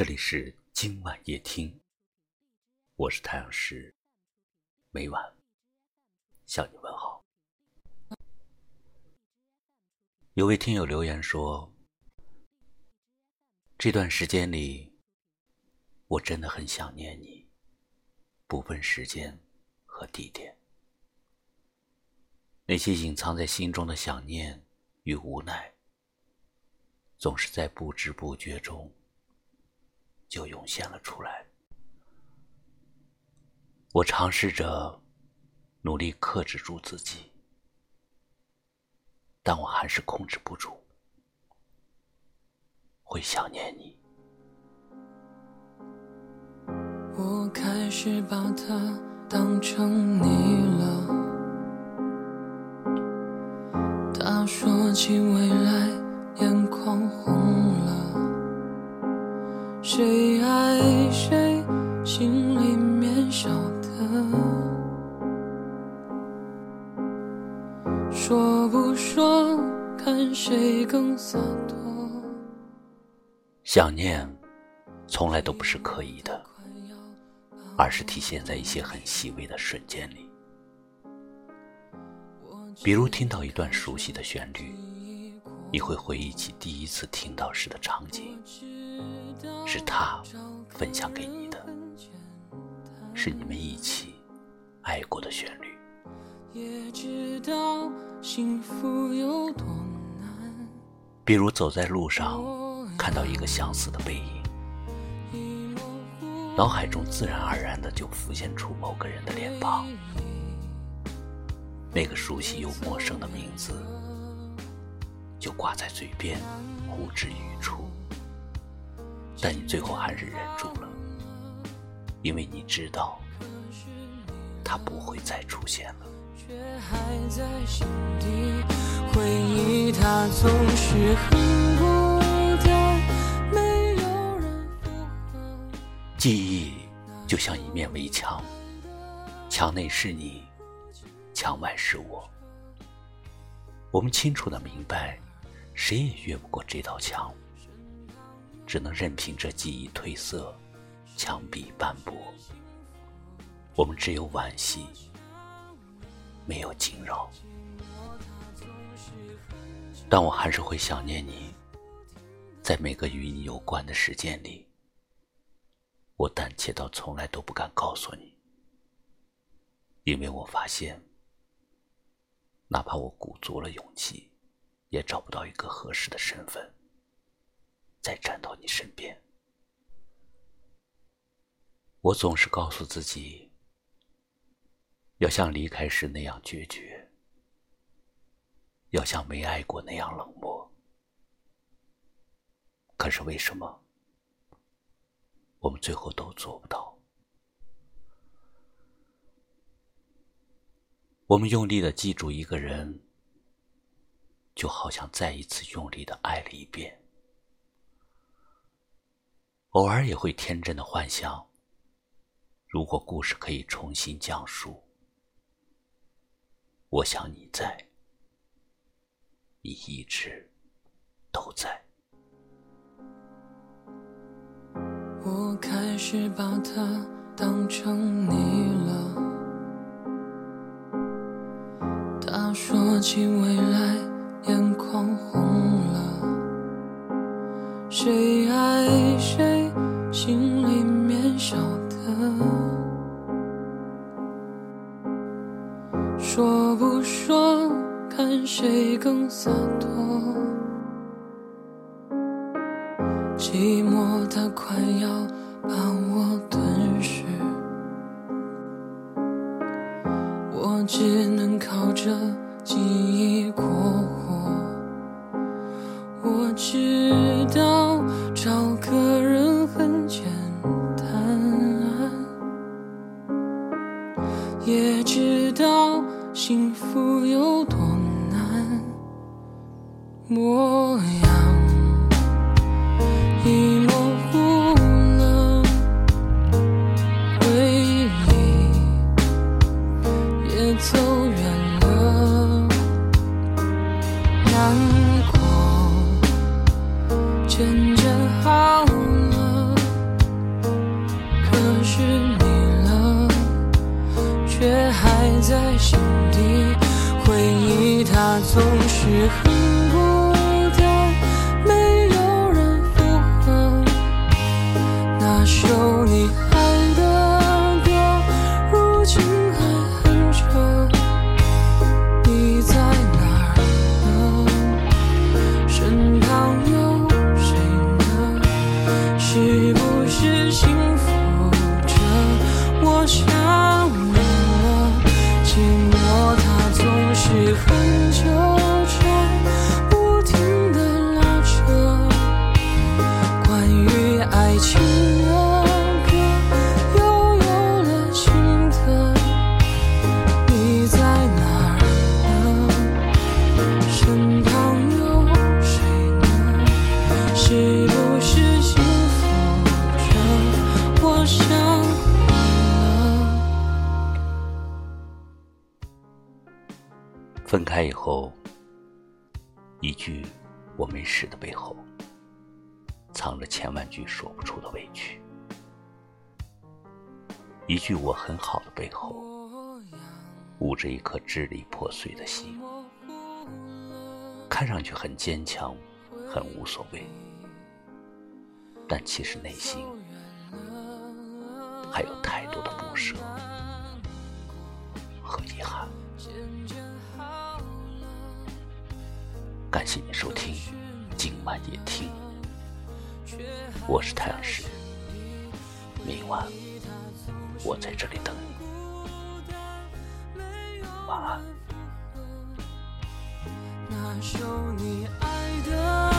这里是今晚夜听，我是太阳石，每晚向你问好。有位听友留言说，这段时间里，我真的很想念你，不分时间和地点，那些隐藏在心中的想念与无奈，总是在不知不觉中。现了出来。我尝试着努力克制住自己，但我还是控制不住，会想念你。我开始把它当成你了。更洒脱。想念，从来都不是刻意的，而是体现在一些很细微的瞬间里。比如听到一段熟悉的旋律，你会回忆起第一次听到时的场景。是他分享给你的，是你们一起爱过的旋律。比如走在路上，看到一个相似的背影，脑海中自然而然的就浮现出某个人的脸庞，那个熟悉又陌生的名字就挂在嘴边，呼之欲出。但你最后还是忍住了，因为你知道，他不会再出现了。在心底回忆它总是很短，没有人懂记忆就像一面围墙，墙内是你，墙外是我。我们清楚的明白，谁也越不过这道墙。只能任凭这记忆褪色，墙壁斑驳。我们只有惋惜，没有惊扰。但我还是会想念你，在每个与你有关的时间里，我胆怯到从来都不敢告诉你，因为我发现，哪怕我鼓足了勇气，也找不到一个合适的身份。再站到你身边，我总是告诉自己，要像离开时那样决绝，要像没爱过那样冷漠。可是为什么我们最后都做不到？我们用力的记住一个人，就好像再一次用力的爱了一遍。偶尔也会天真的幻想，如果故事可以重新讲述，我想你在，你一直都在。我开始把它当成你了。他说起未来，洒脱。寂寞它快要把我吞噬，我只能靠着记忆过活。我知道找个模样已模糊了，回忆也走远了，难过渐渐好了，可是你了却还在心底，回忆它总是很。分开以后，一句“我没事”的背后，藏着千万句说不出的委屈；一句“我很好”的背后，捂着一颗支离破碎的心。看上去很坚强，很无所谓，但其实内心还有太多的不舍感谢你收听今晚夜听，我是太阳石，明晚我在这里等你，晚安。那首你爱的